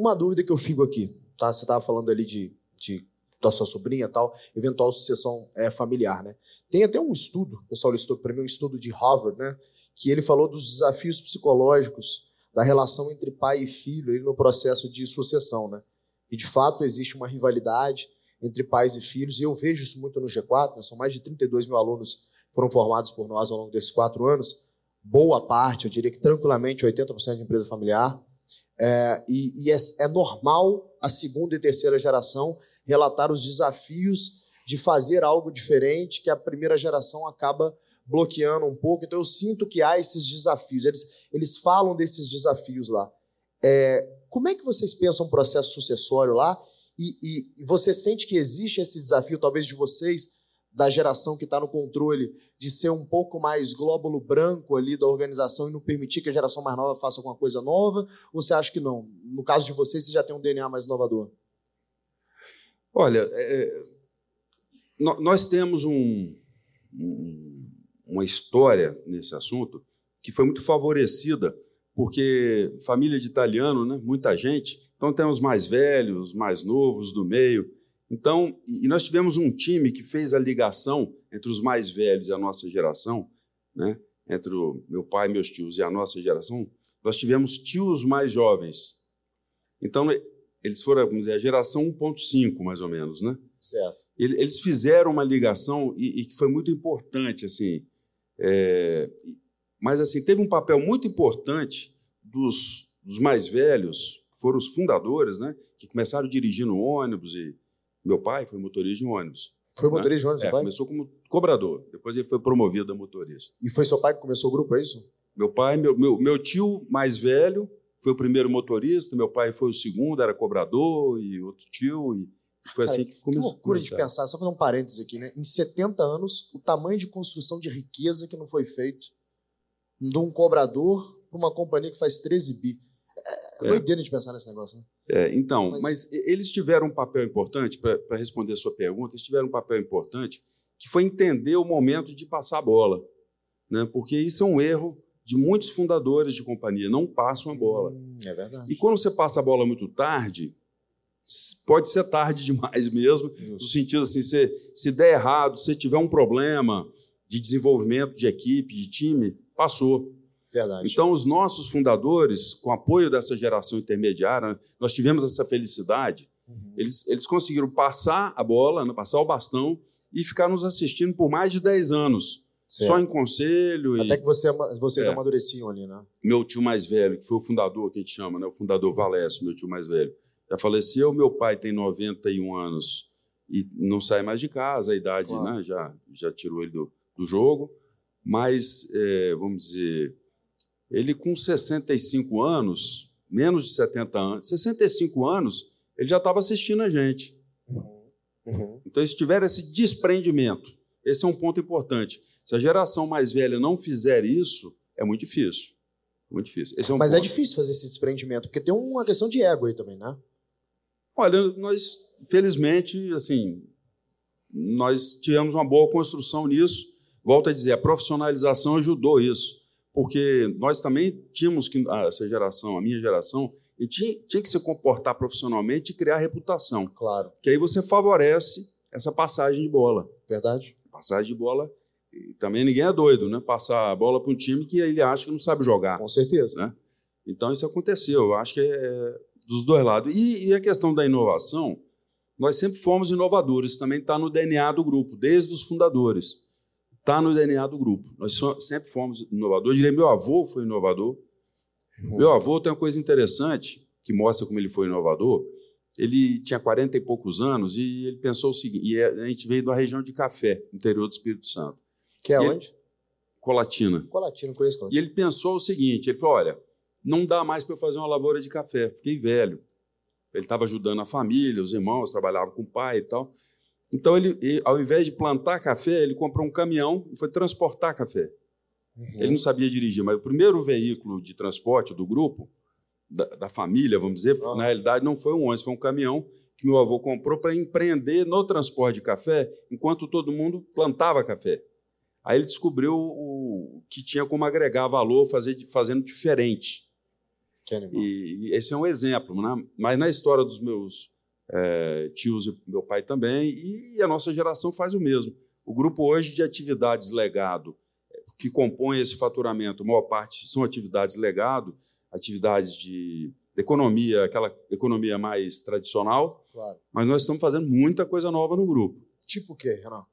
Uma dúvida que eu fico aqui, tá? Você estava falando ali de, de da sua sobrinha tal, eventual sucessão é, familiar, né? Tem até um estudo, o pessoal listou para mim um estudo de Harvard, né? Que ele falou dos desafios psicológicos da relação entre pai e filho no processo de sucessão, né? E de fato existe uma rivalidade entre pais e filhos, e eu vejo isso muito no G4, né? são mais de 32 mil alunos foram formados por nós ao longo desses quatro anos, boa parte, eu diria que tranquilamente 80% de empresa familiar, é, e, e é, é normal a segunda e terceira geração relatar os desafios de fazer algo diferente que a primeira geração acaba bloqueando um pouco. Então eu sinto que há esses desafios. Eles, eles falam desses desafios lá. É, como é que vocês pensam o processo sucessório lá? E, e, você sente que existe esse desafio, talvez de vocês, da geração que está no controle de ser um pouco mais glóbulo branco ali da organização e não permitir que a geração mais nova faça alguma coisa nova? Ou você acha que não? No caso de vocês, você já tem um DNA mais inovador? Olha, é, é nós temos um, um, uma história nesse assunto que foi muito favorecida porque família de italiano, né, muita gente, então temos mais velhos, mais novos, do meio. Então, e nós tivemos um time que fez a ligação entre os mais velhos e a nossa geração, né? entre o meu pai, meus tios e a nossa geração, nós tivemos tios mais jovens. Então, eles foram, vamos dizer, a geração 1.5, mais ou menos, né? Certo. Eles fizeram uma ligação e, que foi muito importante, assim. É, mas, assim, teve um papel muito importante dos, dos mais velhos, que foram os fundadores, né? Que começaram dirigindo ônibus e meu pai foi motorista de ônibus. Foi né? motorista de ônibus, é, pai? Começou como cobrador, depois ele foi promovido a motorista. E foi seu pai que começou o grupo, é isso? Meu pai, meu, meu, meu tio mais velho foi o primeiro motorista, meu pai foi o segundo, era cobrador, e outro tio, e foi Cara, assim que começou. Que loucura de pensar, só fazer um parênteses aqui, né? Em 70 anos, o tamanho de construção de riqueza que não foi feito de um cobrador para uma companhia que faz 13 bi. É, é doideira de pensar nesse negócio, né? É, então, mas... mas... eles tiveram um papel importante, para responder a sua pergunta, eles tiveram um papel importante que foi entender o momento de passar a bola. Né? Porque isso é um erro de muitos fundadores de companhia, não passam a bola. Hum, é verdade. E quando você passa a bola muito tarde, pode ser tarde demais mesmo, no sentido assim, se, se der errado, se tiver um problema de desenvolvimento de equipe, de time, passou. Verdade. Então, os nossos fundadores, com apoio dessa geração intermediária, nós tivemos essa felicidade. Uhum. Eles, eles conseguiram passar a bola, né, passar o bastão e ficar nos assistindo por mais de 10 anos. Certo. Só em conselho. Até e... que você, vocês é. amadureciam ali, né? Meu tio mais velho, que foi o fundador, que a gente chama, né? o fundador Valécio, meu tio mais velho, já faleceu. Meu pai tem 91 anos e não sai mais de casa, a idade claro. né? já, já tirou ele do, do jogo. Mas, é, vamos dizer, ele com 65 anos, menos de 70 anos, 65 anos, ele já estava assistindo a gente. Uhum. Então, se tiver esse desprendimento, esse é um ponto importante. Se a geração mais velha não fizer isso, é muito difícil. Muito difícil. É um Mas é ponto. é difícil fazer esse desprendimento, porque tem uma questão de ego aí também, né? Olha, nós, felizmente, assim, nós tivemos uma boa construção nisso. Volto a dizer, a profissionalização ajudou isso porque nós também tínhamos que, ah, essa geração, a minha geração, e tinha, tinha que se comportar profissionalmente e criar reputação. Claro. Que aí você favorece essa passagem de bola. Verdade. Passagem de bola. E também ninguém é doido, né? Passar a bola para um time que ele acha que não sabe jogar. Com certeza. Né? Então isso aconteceu. Eu acho que é dos dois lados. E, e a questão da inovação, nós sempre fomos inovadores. Também está no DNA do grupo, desde os fundadores está no DNA do grupo. Nós sempre fomos inovadores. Diria, meu avô foi inovador. Uhum. Meu avô tem uma coisa interessante que mostra como ele foi inovador. Ele tinha 40 e poucos anos e ele pensou o seguinte: e é, a gente veio da região de Café, interior do Espírito Santo. Que é e onde? Ele, Colatina. Colatina, conheço E Colatina. ele pensou o seguinte: ele falou, olha, não dá mais para eu fazer uma lavoura de café, fiquei velho. Ele estava ajudando a família, os irmãos, trabalhava com o pai e tal. Então, ele, ele, ao invés de plantar café, ele comprou um caminhão e foi transportar café. Uhum. Ele não sabia dirigir, mas o primeiro veículo de transporte do grupo, da, da família, vamos dizer, Ah. na realidade não foi um ônibus, foi um caminhão que meu avô comprou para empreender no transporte de café, enquanto todo mundo plantava café. Aí ele descobriu o que tinha como agregar valor, fazer, fazendo diferente. E, e esse é um exemplo, né? mas na história dos meus eh, tios e meu pai também, e a nossa geração faz o mesmo. O grupo hoje de atividades legado, eh, que compõe esse faturamento, a maior parte são atividades legado, atividades de economia, aquela economia mais tradicional, Claro. mas nós estamos fazendo muita coisa nova no grupo. Tipo o quê, Renan?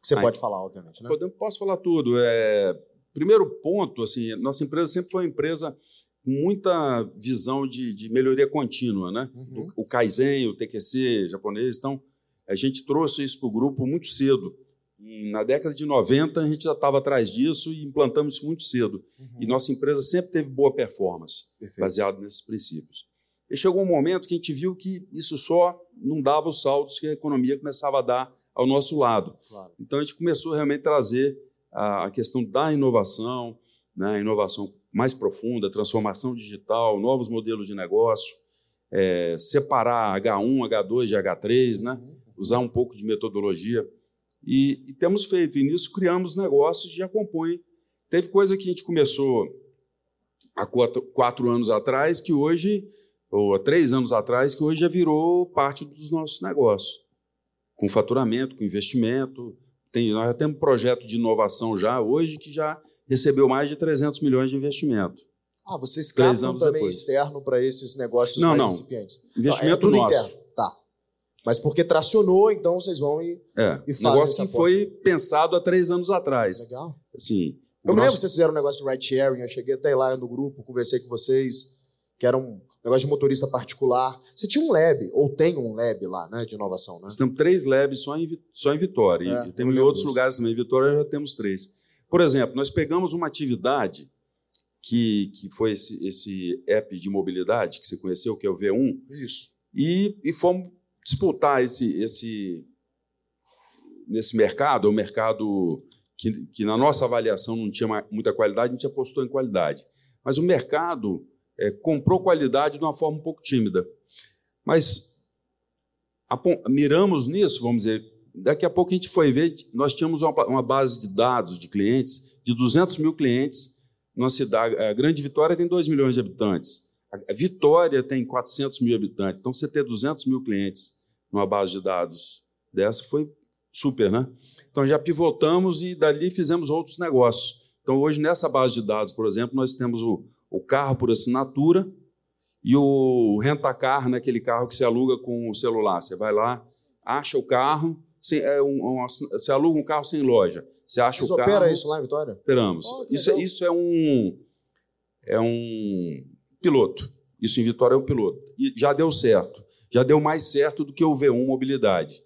Que você Ai. pode falar, obviamente, né? Podemos, posso falar tudo. É, primeiro ponto, assim, nossa empresa sempre foi uma empresa com muita visão de, de melhoria contínua, né? Uhum. O Kaizen, o TQC japonês, então a gente trouxe isso para o grupo muito cedo. E na década de 90 a gente já estava atrás disso e implantamos isso muito cedo. Uhum. E nossa empresa sempre teve boa performance, Perfeito. baseado nesses princípios. E chegou um momento que a gente viu que isso só não dava os saltos que a economia começava a dar ao nosso lado. Claro. Então a gente começou realmente a trazer a, a questão da inovação, né, a inovação mais profunda, transformação digital, novos modelos de negócio, é, separar H1, H2 de H3, né, usar um pouco de metodologia. E, e temos feito, e nisso criamos negócios que já compõem. Teve coisa que a gente começou há quatro, quatro anos atrás, que hoje, ou há três anos atrás, que hoje já virou parte dos nossos negócios com faturamento, com investimento. Tem, nós já temos projeto de inovação já hoje que já recebeu mais de 300 milhões de investimento. Ah, vocês captam também depois. externo para esses negócios Não, mais não. incipientes? Investimento não, é tudo nosso. interno. Tá. Mas porque tracionou, então vocês vão e. É, E fazem negócio que foi pensado há três anos atrás. Legal. Assim, Eu me lembro nosso- que vocês fizeram um negócio de ride sharing, eu cheguei até lá no grupo, conversei com vocês, que era um negócio de motorista particular. Você tinha um lab, ou tem um lab lá, né, de inovação, né? Nós temos três labs só em, só em Vitória. É, e temos em outros disso. lugares também. Em Vitória já temos três. Por exemplo, nós pegamos uma atividade que, que foi esse, esse app de mobilidade que você conheceu, que é o V1, Isso. e, e fomos disputar esse, esse nesse mercado, o mercado que, que na nossa avaliação não tinha muita qualidade, a gente apostou em qualidade. Mas o mercado eh, comprou qualidade de uma forma um pouco tímida. Mas miramos nisso, vamos dizer, daqui a pouco a gente foi ver, nós tínhamos uma, uma base de dados de clientes, de 200 mil clientes, numa cidade, a Grande Vitória tem 2 milhões de habitantes, a Vitória tem 400 mil habitantes, então você ter 200 mil clientes numa base de dados dessa foi super, né? Então já pivotamos e dali fizemos outros negócios. Então hoje nessa base de dados, por exemplo, nós temos o, o carro por assinatura e o rentacar, né, aquele carro que você aluga com o celular. Você vai lá, acha o carro, sem, é um, um, você aluga um carro sem loja. Você acha Vocês o carro. operam isso lá em Vitória? Operamos. Oh, isso, é- legal. isso é um é um piloto. Isso em Vitória é um piloto. E já deu certo. Já deu mais certo do que o V1 Mobilidade.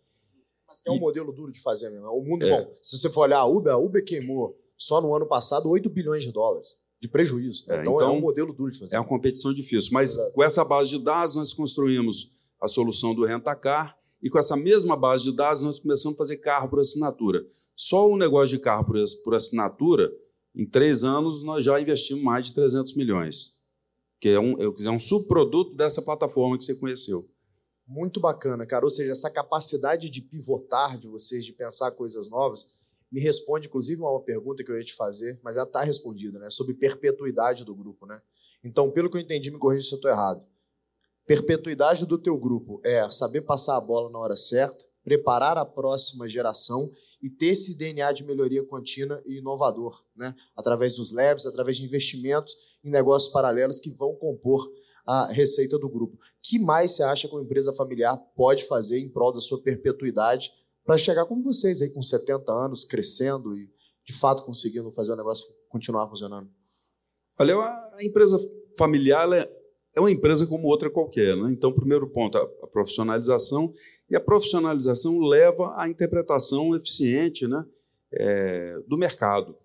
Mas que é um E- modelo duro de fazer mesmo. O mundo, É. bom, se você for olhar a Uber, a Uber queimou só no ano passado 8 bilhões de dólares de prejuízo. É, então, é então, um modelo duro de fazer. É uma competição difícil. Mas Exato. com essa base de dados, nós construímos a solução do Rentacar. E com essa mesma base de dados, nós começamos a fazer carro por assinatura. Só o negócio de carro por, ass- por assinatura, em três anos, nós já investimos mais de 300 milhões. Que é um, é um subproduto dessa plataforma que você conheceu. Muito bacana, cara. Ou seja, essa capacidade de pivotar de vocês, de pensar coisas novas, me responde, inclusive, uma pergunta que eu ia te fazer, mas já está respondida, né? Sobre perpetuidade do grupo, né? Então, pelo que eu entendi, me corrija se eu estou errado. Perpetuidade do teu grupo é saber passar a bola na hora certa, preparar a próxima geração e ter esse DNA de melhoria contínua e inovador, né? Através dos labs, através de investimentos em negócios paralelos que vão compor a receita do grupo. que mais você acha que uma empresa familiar pode fazer em prol da sua perpetuidade para chegar como vocês aí com 70 anos, crescendo e de fato conseguindo fazer o negócio continuar funcionando? Olha, a empresa familiar ela é uma empresa como outra qualquer. Né? Então, primeiro ponto, a profissionalização. E a profissionalização leva à interpretação eficiente né, é, do mercado.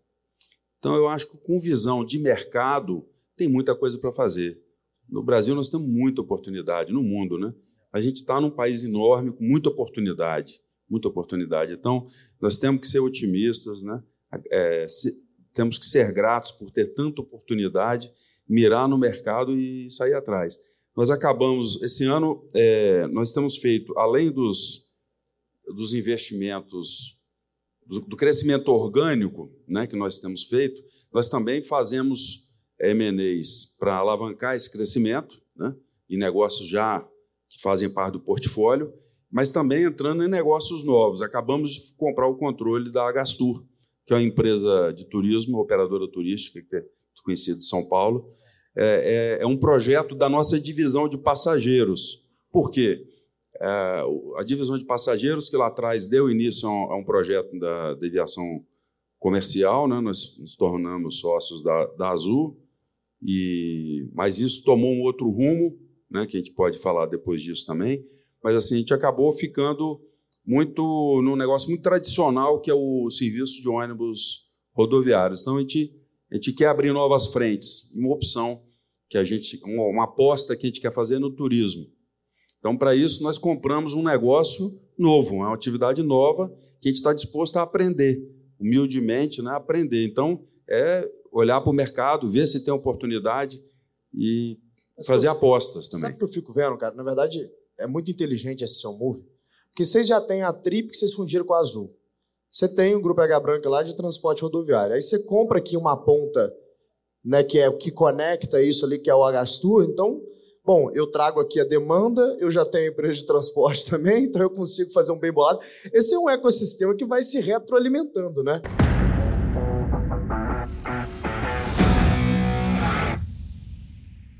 Então, eu acho que com visão de mercado, tem muita coisa para fazer. No Brasil, nós temos muita oportunidade, no mundo, né? A gente está num país enorme, com muita oportunidade, muita oportunidade. Então, nós temos que ser otimistas, né? É, se, temos que ser gratos por ter tanta oportunidade, mirar no mercado e sair atrás. Nós acabamos, esse ano, é, nós temos feito, além dos, dos investimentos do, do crescimento orgânico né, que nós temos feito, nós também fazemos M&As para alavancar esse crescimento né, em negócios já que fazem parte do portfólio, mas também entrando em negócios novos. Acabamos de comprar o controle da Agastur, que é uma empresa de turismo, operadora turística, que conhecida de São Paulo. É, é, é um projeto da nossa divisão de passageiros. Por quê? É, a divisão de passageiros, que lá atrás deu início a um, a um projeto da, da aviação comercial, né? nós nos tornamos sócios da, da Azul, e, mas isso tomou um outro rumo, né? que a gente pode falar depois disso também, mas assim, a gente acabou ficando muito num negócio muito tradicional, que é o serviço de ônibus rodoviários. Então, a gente, a gente quer abrir novas frentes, uma opção que a gente, uma, aposta que a gente quer fazer no turismo. Então, para isso, nós compramos um negócio novo, uma atividade nova que a gente está disposto a aprender, humildemente, né, aprender. Então, é olhar para o mercado, ver se tem oportunidade e Mas fazer apostas também. Sabe o que eu fico vendo, cara? Na verdade, é muito inteligente esse seu move, porque vocês já têm a Trip que vocês fundiram com a Azul. Você tem o Grupo H Branca lá de transporte rodoviário. Aí você compra aqui uma ponta né, que é o que conecta isso ali, que é o Agastur. Então, Bom, eu trago aqui a demanda, eu já tenho empresa de transporte também, então eu consigo fazer um bem bolado. Esse é um ecossistema que vai se retroalimentando, né?